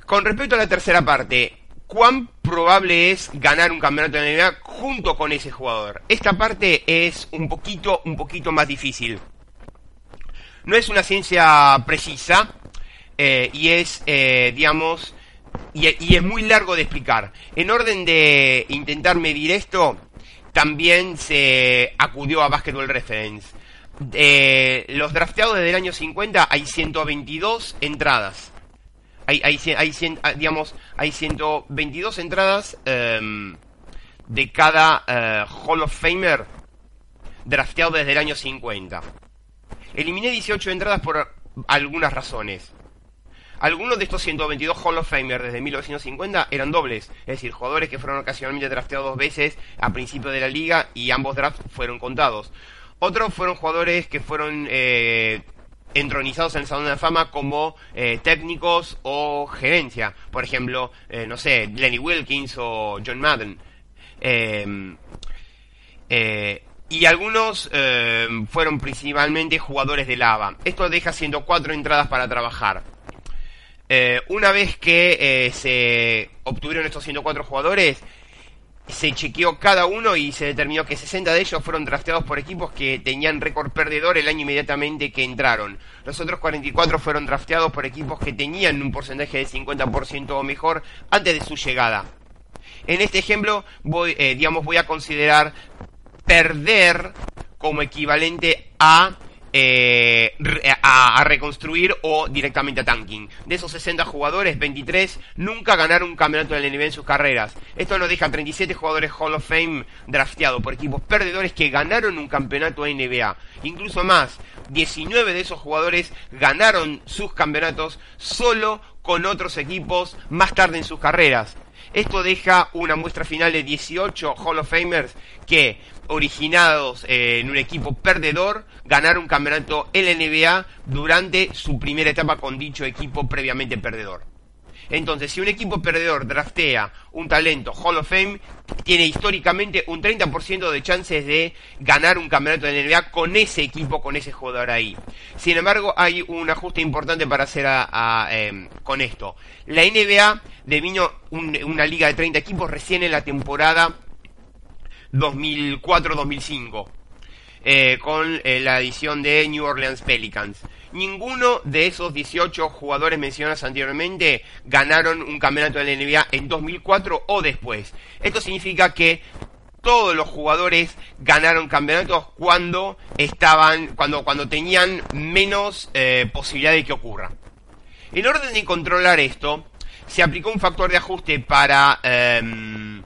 Con respecto a la tercera parte, ¿cuán probable es ganar un campeonato de NBA junto con ese jugador. Esta parte es un poquito, un poquito más difícil. No es una ciencia precisa eh, y es, eh, digamos, y, es muy largo de explicar. En orden de intentar medir esto, también se acudió a Basketball Reference. Los drafteados desde el año 50 hay 122 entradas. Hay, hay, hay, ah, digamos, hay 122 entradas em, de cada eh, Hall of Famer drafteado desde el año 50. Eliminé 18 entradas por algunas razones. Algunos de estos 122 Hall of Famer desde 1950 eran dobles, es decir, jugadores que fueron ocasionalmente drafteados dos veces a principio de la liga y ambos drafts fueron contados. Otros fueron jugadores que fueron eh, entronizados en el Salón de la Fama como eh, técnicos o gerencia. Por ejemplo, eh, no sé, Lenny Wilkins o John Madden. Em, y algunos fueron principalmente jugadores de lava. Esto deja 104 entradas para trabajar. una vez que se obtuvieron estos 104 jugadores, se chequeó cada uno y se determinó que 60 de ellos fueron drafteados por equipos que tenían récord perdedor el año inmediatamente que entraron. Los otros 44 fueron drafteados por equipos que tenían un porcentaje de 50% o mejor antes de su llegada. En este ejemplo, voy, eh, digamos, voy a considerar perder como equivalente a eh, a, reconstruir o directamente a tanking. De esos 60 jugadores, 23 nunca ganaron un campeonato de la NBA en sus carreras. Esto nos deja 37 jugadores Hall of Fame drafteados por equipos perdedores que ganaron un campeonato de NBA. Incluso más, 19 de esos jugadores ganaron sus campeonatos solo con otros equipos más tarde en sus carreras. Esto deja una muestra final de 18 Hall of Famers que originados eh, en un equipo perdedor, ganaron un campeonato LNBA durante su primera etapa con dicho equipo previamente perdedor. Entonces, si un equipo perdedor draftea un talento Hall of Fame, tiene históricamente un 30% de chances de ganar un campeonato de NBA con ese equipo, con ese jugador ahí. Sin embargo, hay un ajuste importante para hacer em, con esto. La NBA devino una liga de 30 equipos recién en la temporada 2004-2005. Eh, con eh, la edición de New Orleans Pelicans. Ninguno de esos 18 jugadores mencionados anteriormente ganaron un campeonato de la NBA en 2004 o después. Esto significa que todos los jugadores ganaron campeonatos cuando estaban, cuando, cuando tenían menos eh, posibilidad de que ocurra. En orden de controlar esto, se aplicó un factor de ajuste para, em,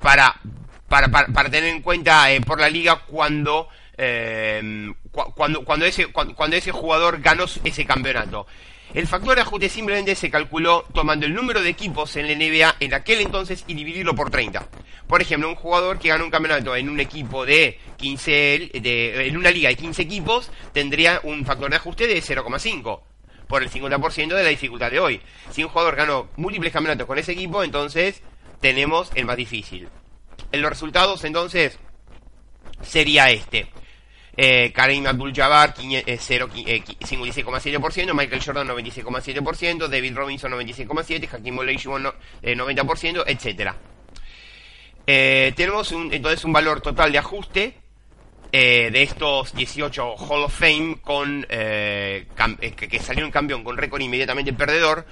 para para, para, tener en cuenta eh, por la liga cuando, eh, cuando, cuando, ese, cuando, ese jugador ganó ese campeonato. El factor de ajuste simplemente se calculó tomando el número de equipos en la NBA en aquel entonces y dividirlo por 30. Por ejemplo, un jugador que ganó un campeonato en un equipo de 15, de, en una liga de 15 equipos, tendría un factor de ajuste de 0,5 por el 50% de la dificultad de hoy. Si un jugador ganó múltiples campeonatos con ese equipo, entonces tenemos el más difícil. En los resultados entonces sería este. Eh, Karim Abdul-Jabbar 56,7%, eh, Michael Jordan 96,7%, David Robinson 96,7%, Hakim Olajuwon 90%, etc. tenemos entonces un valor total de ajuste eh, de estos 18 Hall of Fame con eh, que, que salieron campeón con récord inmediatamente perdedor,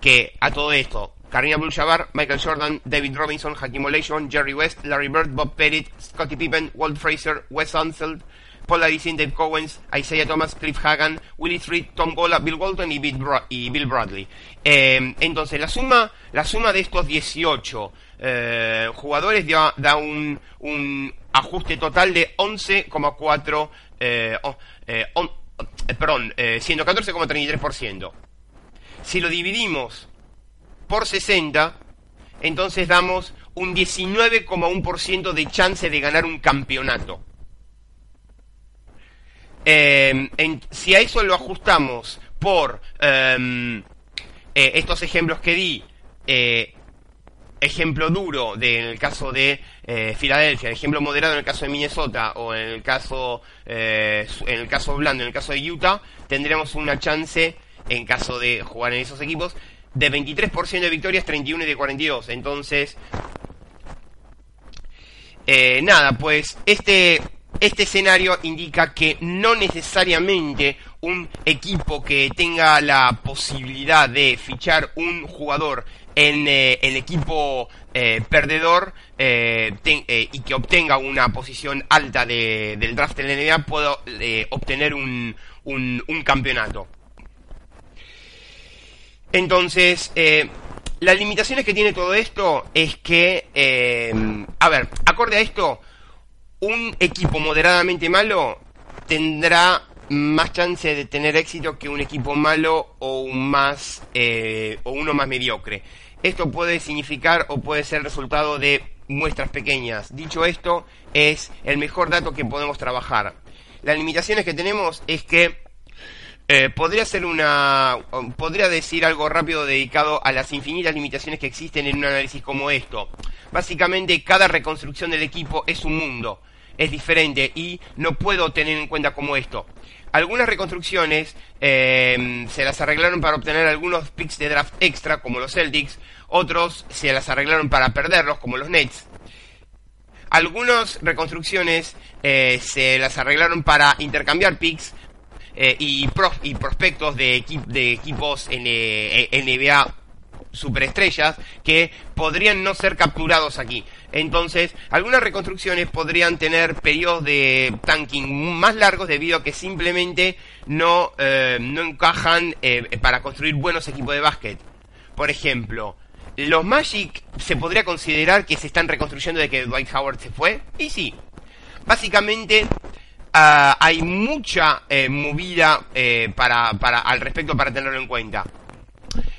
que a todo esto Karina Abdul-Jabbar, Michael Jordan, David Robinson, Hakim Olajuwon, Jerry West, Larry Bird, Bob Pettit, Scottie Pippen, Walt Fraser, Wes Unseld, Paul Addison, Dave Cowens, Isaiah Thomas, Cliff Hagan, Willie Street, Tom Gola, Bill Walton y Bill, Bradley. Eh, entonces, la suma, la suma de estos 18 eh, jugadores da, un, ajuste total de 11,4, eh, eh, eh, perdón, 114,33%. Si lo dividimos por 60, entonces damos un 19,1% de chance de ganar un campeonato. Eh, si a eso lo ajustamos por em, eh, estos ejemplos que di, eh, ejemplo duro en el caso de Filadelfia, ejemplo moderado en el caso de Minnesota o en el caso en el caso blando en el caso de Utah, tendremos una chance en caso de jugar en esos equipos de 23% de victorias, 31 y de 42. Entonces, eh, nada, pues este este escenario indica que no necesariamente un equipo que tenga la posibilidad de fichar un jugador en eh, el equipo eh, perdedor eh, y que obtenga una posición alta del draft de la NBA pueda obtener un, un, campeonato. Entonces, las limitaciones que tiene todo esto es que, a ver, acorde a esto, un equipo moderadamente malo tendrá más chance de tener éxito que un equipo malo o un más eh, o uno más mediocre. Esto puede significar o puede ser resultado de muestras pequeñas. Dicho esto, es el mejor dato que podemos trabajar. Las limitaciones que tenemos es que eh, podría ser una podría decir algo rápido dedicado a las infinitas limitaciones que existen en un análisis como esto. Básicamente cada reconstrucción del equipo es un mundo es diferente y no puedo tener en cuenta como esto. Algunas reconstrucciones em, se las arreglaron para obtener algunos picks de draft extra, como los Celtics, otros se las arreglaron para perderlos, como los Nets. Algunas reconstrucciones eh, se las arreglaron para intercambiar picks eh, y, y, prospectos de, de equipos eh, NBA superestrellas que podrían no ser capturados aquí. Entonces, algunas reconstrucciones podrían tener periodos de tanking más largos debido a que simplemente no, eh, no encajan para construir buenos equipos de básquet. Por ejemplo, los Magic se podría considerar que se están reconstruyendo de que Dwight Howard se fue. Y sí, básicamente ah, hay mucha eh, movida para, para, al respecto para tenerlo en cuenta.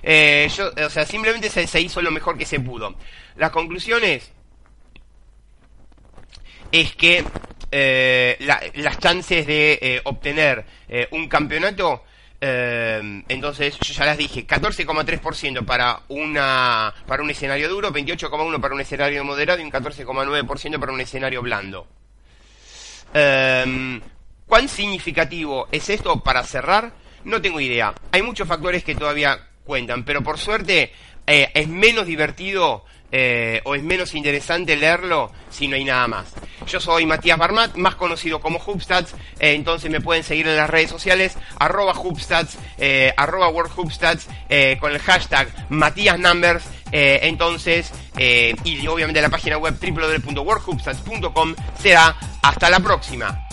yo, o sea, simplemente se, hizo lo mejor que se pudo. Las conclusiones es que eh, las chances de eh, obtener eh, un campeonato, entonces yo ya las dije, 14,3% para una para un escenario duro, 28,1% para un escenario moderado y un 14,9% para un escenario blando. ¿Cuán significativo es esto para cerrar? No tengo idea. Hay muchos factores que todavía cuentan, pero por suerte es menos divertido eh, o es menos interesante leerlo si no hay nada más. Yo soy Matías Barmat, más conocido como Hubstats, eh, entonces me pueden seguir en las redes sociales, arroba Hubstats, eh, arroba WorldHubstats, con el hashtag Matías Numbers, entonces, y obviamente la página web www.worldhubstats.com será hasta la próxima.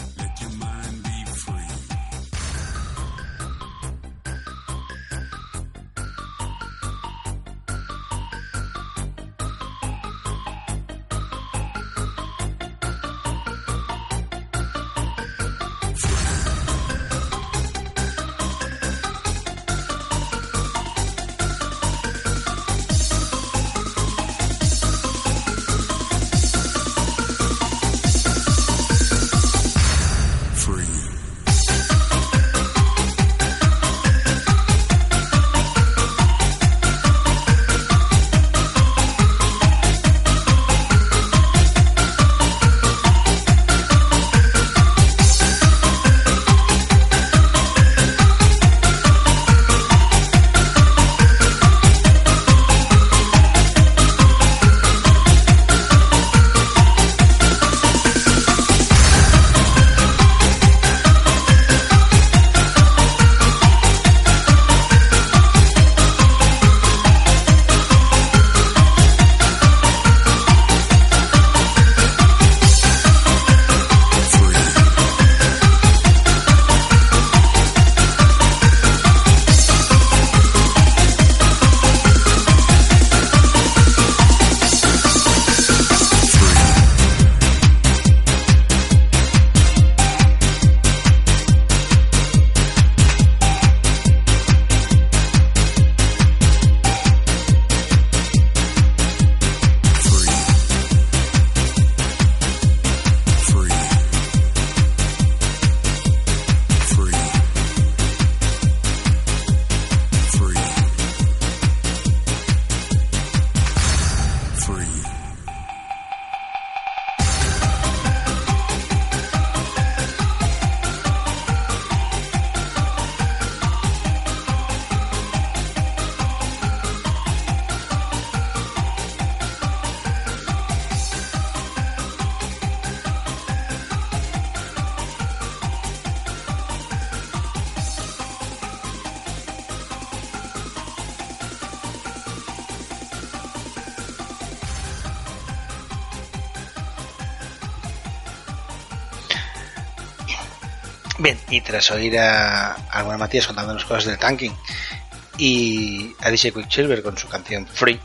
Tras oír a, a Matías contándonos cosas del tanking y Alicia Quicksilver con su canción Free,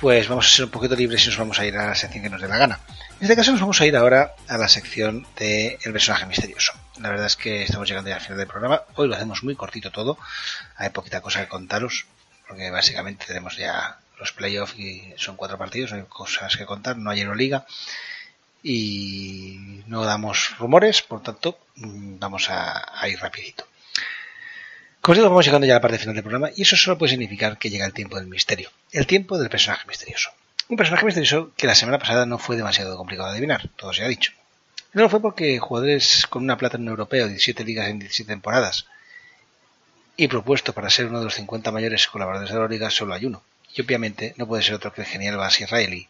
pues vamos a ser un poquito libres y nos vamos a ir a la sección que nos dé la gana. En este caso nos vamos a ir ahora a la sección del personaje misterioso. La verdad es que estamos llegando ya al final del programa. Hoy lo hacemos muy cortito todo. Hay poquita cosa que contaros, porque básicamente tenemos ya los playoffs y son cuatro partidos, hay cosas que contar, no hay Euroliga y no damos rumores, por tanto mm, vamos a, ir rapidito. Como os digo, vamos llegando ya a la parte final del programa y eso solo puede significar que llega el tiempo del misterio, el tiempo del personaje misterioso. Un personaje misterioso que la semana pasada no fue demasiado complicado de adivinar, todo se ha dicho. No lo fue porque jugadores con una plata en un europeo, 17 ligas en 17 temporadas, y propuesto para ser uno de los 50 mayores colaboradores de la liga, solo hay uno. Y obviamente no puede ser otro que el genial base israelí,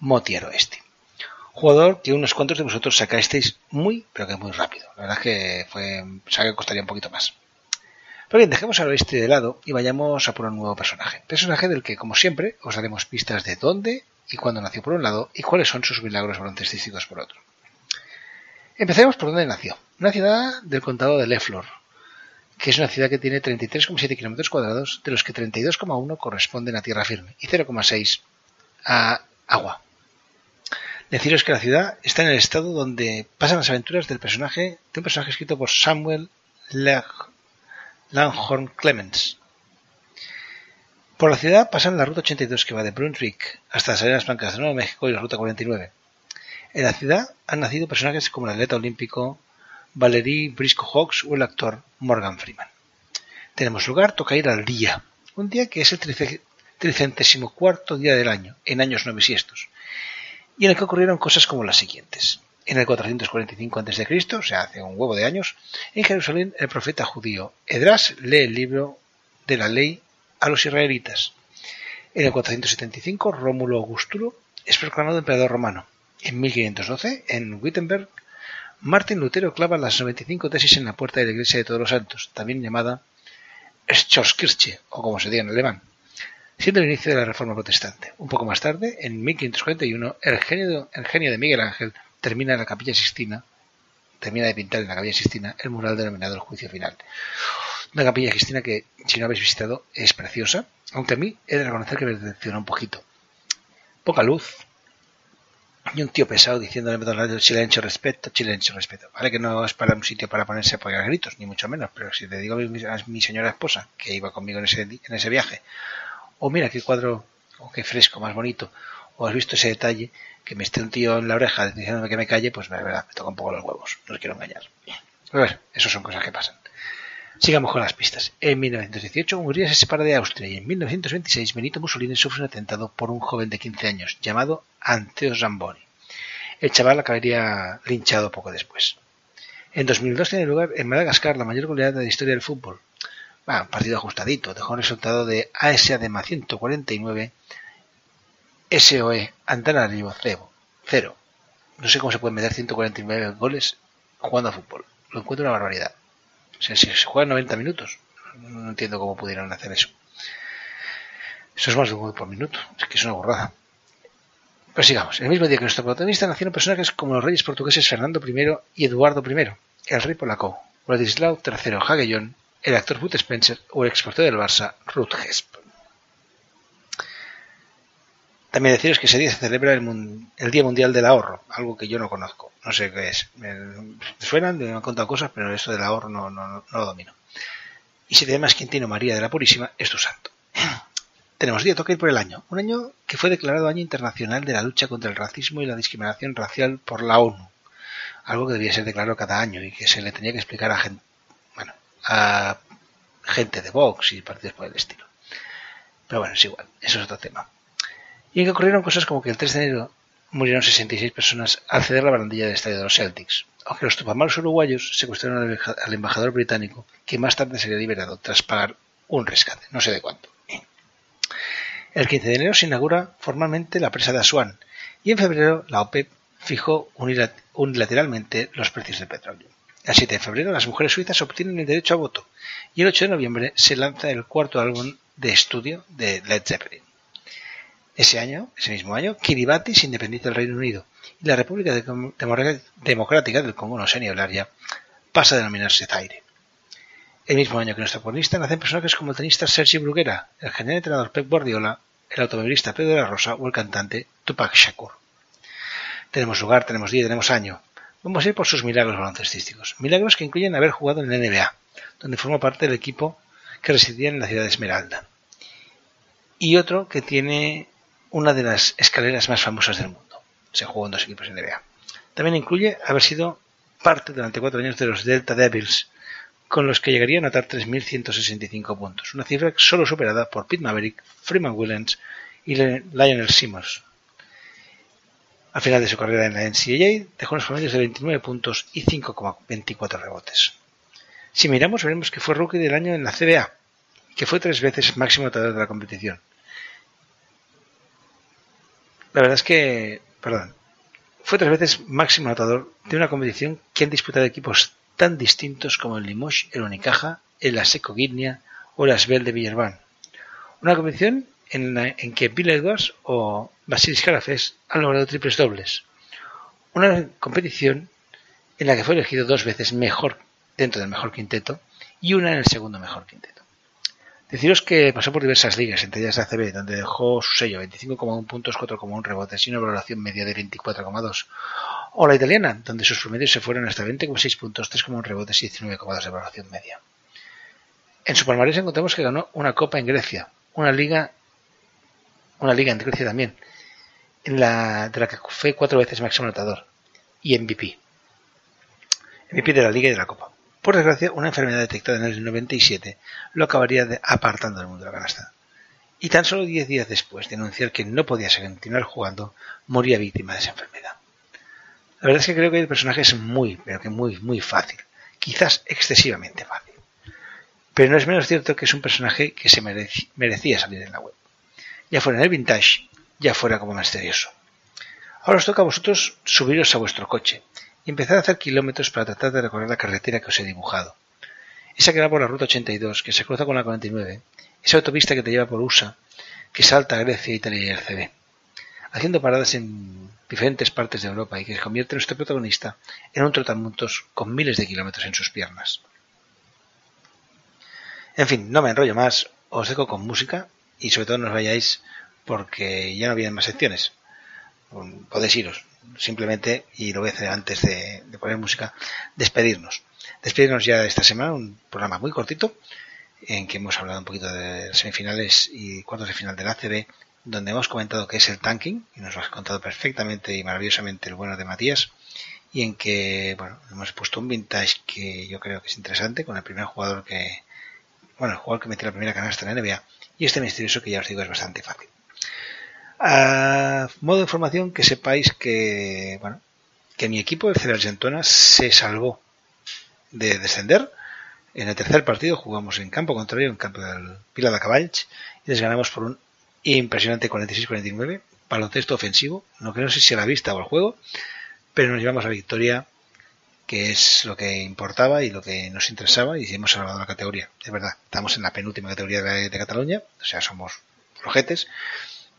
Motiero Este. Jugador que unos cuantos de vosotros sacasteis muy, pero que muy rápido. La verdad es que fue, que costaría un poquito más. Pero bien, dejemos al oeste de lado y vayamos a por un nuevo personaje. Personaje del que, como siempre, os daremos pistas de dónde y cuándo nació por un lado y cuáles son sus milagros baloncestísticos por otro. Empecemos por dónde nació. Una ciudad del condado de Leflor, que es una ciudad que tiene 33,7 kilómetros cuadrados, de los que 32,1 corresponden a tierra firme y 0,6 a agua. Deciros que la ciudad está en el estado donde pasan las aventuras del personaje, de un personaje escrito por Samuel Langhorne Clements. Por la ciudad pasan la ruta 82 que va de Brunswick hasta las Arenas Blancas de Nuevo México y la ruta 49. En la ciudad han nacido personajes como el atleta olímpico Valerie Briscoe Hawks o el actor Morgan Freeman. Tenemos lugar, toca ir al día, un día que es el tricentésimo cuarto día del año, en años no bisiestos, y en el que ocurrieron cosas como las siguientes. En el 445 a.C., o sea, hace un huevo de años, en Jerusalén el profeta judío Edras lee el libro de la ley a los israelitas. En el 475, Rómulo Augustulo es proclamado emperador romano. En 1512, en Wittenberg, Martín Lutero clava las 95 tesis en la puerta de la Iglesia de Todos los Santos, también llamada Schorskirche, o como se diga en alemán, siendo el inicio de la Reforma Protestante. Un poco más tarde, en 1541, el genio, el genio de Miguel Ángel termina la Capilla Sistina, termina de pintar en la Capilla Sistina el mural denominado El Juicio Final. Una Capilla Sistina que, si no habéis visitado, es preciosa, aunque a mí he de reconocer que me decepciona un poquito. Poca luz, y un tío pesado diciéndole a silencio respeto, silencio respeto. Vale que no es para un sitio para ponerse a apoyar gritos, ni mucho menos, pero si te digo a mi, señora esposa, que iba conmigo en ese, en ese viaje, o mira qué cuadro, o qué fresco, más bonito, o has visto ese detalle, que me esté un tío en la oreja diciéndome que me calle, pues me, me toca un poco los huevos, no os quiero engañar. Pero ver, eso son cosas que pasan. Sigamos con las pistas. En 1918 Hungría se separa de Austria y en 1926 Benito Mussolini sufre un atentado por un joven de 15 años llamado Anteo Zamboni. El chaval acabaría linchado poco después. En 2002 tiene lugar en Madagascar la mayor goleada de la historia del fútbol. Un partido ajustadito, dejó un resultado de ASA de 149 SOE Antananarivo 0. No sé cómo se pueden meter 149 goles jugando a fútbol. Lo encuentro una barbaridad. O sea, si se juegan 90 minutos, no entiendo cómo pudieron hacer eso. Eso es más de un gol por minuto. Es que es una borrada. Pero sigamos. El mismo día que nuestro protagonista nacieron personajes como los reyes portugueses Fernando I y Eduardo I, el rey polaco Vladislav III Hagellón, el actor Ruth Spencer o el exportador del Barça Ruth Hesp. También deciros que ese día se celebra el, Día Mundial del Ahorro, algo que yo no conozco, no sé qué es. Me, suenan, me han contado cosas, pero eso del ahorro no, lo domino. Y si además Quintino María de la Purísima es tu santo. Tenemos día ir por el año, un año que fue declarado Año Internacional de la Lucha contra el Racismo y la Discriminación Racial por la ONU, algo que debía ser declarado cada año y que se le tenía que explicar a gente, a gente de Vox y partidos por el estilo. Pero bueno, es igual, eso es otro tema y en que ocurrieron cosas como que el 3 de enero murieron 66 personas al ceder la barandilla del estadio de los Celtics, aunque los tupamaros uruguayos secuestraron al embajador británico, que más tarde sería liberado tras pagar un rescate, no sé de cuánto. El 15 de enero se inaugura formalmente la presa de Asuán y en febrero la OPEP fijó unilateralmente los precios del petróleo. El 7 de febrero las mujeres suizas obtienen el derecho a voto y el 8 de noviembre se lanza el cuarto álbum de estudio de Led Zeppelin. Ese año, ese mismo año, Kiribati se independiza del Reino Unido y la República Democrática del Congo, no sé ni hablar ya, pasa a denominarse Zaire. El mismo año que nuestro protagonista nacen personajes como el tenista Sergi Bruguera, el general entrenador Pep Guardiola, el automovilista Pedro de la Rosa o el cantante Tupac Shakur. Tenemos lugar, tenemos día, tenemos año. Vamos a ir por sus milagros baloncestísticos. Milagros que incluyen haber jugado en la NBA, donde formó parte del equipo que residía en la ciudad de Esmeralda. Y otro que tiene una de las escaleras más famosas del mundo. Se jugó en dos equipos en NBA. También incluye haber sido parte durante cuatro años de los Delta Devils, con los que llegaría a anotar 3.165 puntos, una cifra solo superada por Pete Maverick, Freeman Williams y Lionel Simmons. Al final de su carrera en la NCAA dejó unos promedios de 29 puntos y 5,24 rebotes. Si miramos veremos que fue rookie del año en la CBA, que fue tres veces máximo anotador de la competición. La verdad es que, perdón, fue tres veces máximo anotador de una competición que han disputado equipos tan distintos como el Limoges, el Unicaja, el Aseco Guinea o el Asbel de Villarban. Una competición en, que Bill Edwards o Basilis Calafés han logrado triples dobles. Una competición en la que fue elegido dos veces mejor dentro del mejor quinteto y una en el segundo mejor quinteto. Deciros que pasó por diversas ligas, entre ellas la ACB, donde dejó su sello 25,1 puntos, 4,1 rebotes y una valoración media de 24,2. O la italiana, donde sus promedios se fueron hasta 20,6 puntos, 3,1 rebotes y 19,2 de valoración media. En su palmarés encontramos que ganó una copa en Grecia, una liga una liga en Grecia también, en la, de la que fue cuatro veces máximo anotador y MVP. MVP de la liga y de la copa. Por desgracia, una enfermedad detectada en el 97 lo acabaría apartando del mundo de la canasta. Y tan solo 10 días después de anunciar que no podía continuar jugando, moría víctima de esa enfermedad. La verdad es que creo que el personaje es muy, pero que muy, muy fácil. Quizás excesivamente fácil. Pero no es menos cierto que es un personaje que se merecía salir en la web ya fuera en el vintage, ya fuera como misterioso. Ahora os toca a vosotros subiros a vuestro coche y empezar a hacer kilómetros para tratar de recorrer la carretera que os he dibujado. Esa que va por la ruta 82, que se cruza con la 49, esa autopista que te lleva por USA, que salta a Grecia, Italia y RCB, haciendo paradas en diferentes partes de Europa y que convierte a nuestro protagonista en un trotamundos con miles de kilómetros en sus piernas. En fin, no me enrollo más, os dejo con música y sobre todo no os vayáis porque ya no vienen más secciones. Podéis iros, simplemente, y lo voy a hacer antes de, poner música, despedirnos. Despedirnos ya de esta semana, un programa muy cortito, en que hemos hablado un poquito de semifinales y cuartos de final del ACB, donde hemos comentado que es el tanking, y nos lo has contado perfectamente y maravillosamente el bueno de Matías, y en que, bueno, hemos puesto un vintage que yo creo que es interesante, con el primer jugador que, bueno, el jugador que metió la primera canasta en la NBA, y este misterioso que ya os digo es bastante fácil. A modo de información que sepáis que, bueno, que mi equipo, el Cereal se salvó de descender. En el tercer partido jugamos en campo contrario, en campo del Pila de Cavalls, y les ganamos por un impresionante 46-49, baloncesto ofensivo, no creo si sea la vista o el juego, pero nos llevamos a la victoria que es lo que importaba y lo que nos interesaba y hemos salvado la categoría. Es verdad, estamos en la penúltima categoría de, Cataluña, o sea, somos flojetes,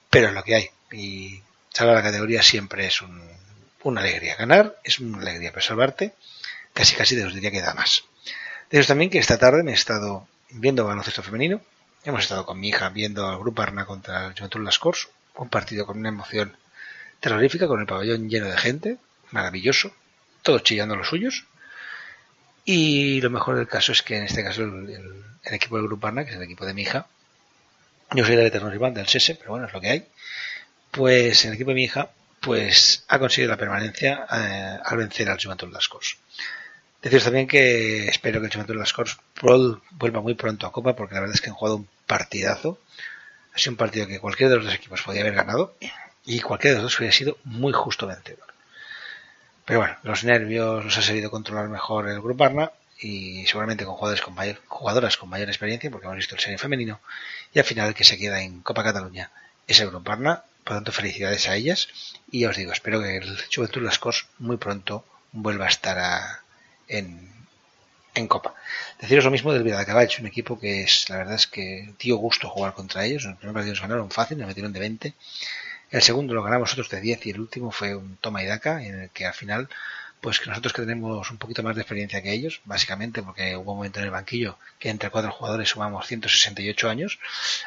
pero es lo que hay. Y salvar la categoría siempre es una alegría. Ganar es una alegría, pero salvarte casi casi te os diría que da más. Deciros también que esta tarde me he estado viendo baloncesto femenino. Hemos estado con mi hija viendo al Grupo Arna contra el Juventud Las Corts, un partido con una emoción terrorífica, con el pabellón lleno de gente, maravilloso, todos chillando los suyos. Y lo mejor del caso es que en este caso el, equipo del Grupo que es el equipo de mi hija, yo soy del eterno rival del SESE, pero bueno, es lo que hay, pues el equipo de mi hija pues ha conseguido la permanencia eh, al vencer al Juventud Las Corts. Deciros también que espero que el Juventud Las Corts vuelva muy pronto a Copa, porque la verdad es que han jugado un partidazo. Ha sido un partido que cualquiera de los dos equipos podía haber ganado y cualquiera de los dos hubiera sido muy justo vencedor. Pero bueno, los nervios los ha sabido controlar mejor el Grupo Arna y seguramente con jugadores con mayor, jugadoras con mayor experiencia, porque hemos visto el serie femenino, y al final que se queda en Copa Cataluña es el Grupo Arna. Por tanto, felicidades a ellas. Y ya os digo, espero que el Juventud Las Cos muy pronto vuelva a estar en, en Copa. Deciros lo mismo del Vida de Caballo, un equipo que es, la verdad es que dio gusto jugar contra ellos. En el primer partido nos ganaron fácil, nos metieron de 20 el segundo lo ganamos nosotros de 10 y el último fue un toma y daca en el que al final pues que nosotros que tenemos un poquito más de experiencia que ellos, básicamente porque hubo un momento en el banquillo que entre cuatro jugadores sumamos 168 años,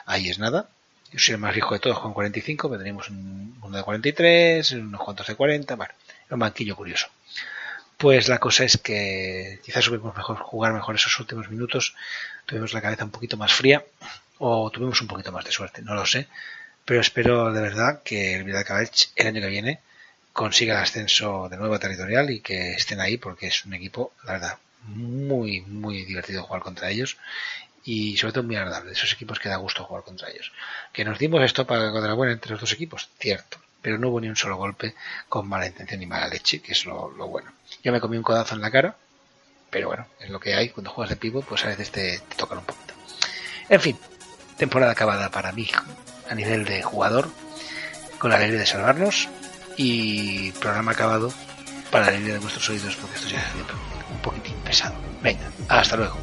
ahí es nada. Yo soy el más viejo de todos con 45, pero tenemos uno de 43, unos cuantos de 40, bueno, un banquillo curioso. Pues la cosa es que quizás supimos mejor jugar mejor esos últimos minutos, tuvimos la cabeza un poquito más fría o tuvimos un poquito más de suerte, no lo sé, pero espero de verdad que el Vidal el año que viene consiga el ascenso de nuevo territorial y que estén ahí porque es un equipo, la verdad, muy, muy divertido jugar contra ellos y sobre todo muy agradable. Esos equipos que da gusto jugar contra ellos. Que nos dimos esto para contra buena entre los dos equipos, cierto, pero no hubo ni un solo golpe con mala intención ni mala leche, que es lo, bueno. Yo me comí un codazo en la cara, pero bueno, es lo que hay. Cuando juegas de pivo, pues a veces te, te tocan un poquito. En fin, temporada acabada para mí a nivel de jugador, con la alegría de salvarnos y programa acabado para la alegría de vuestros oídos, porque esto ya es un poquitín pesado. Venga, hasta luego.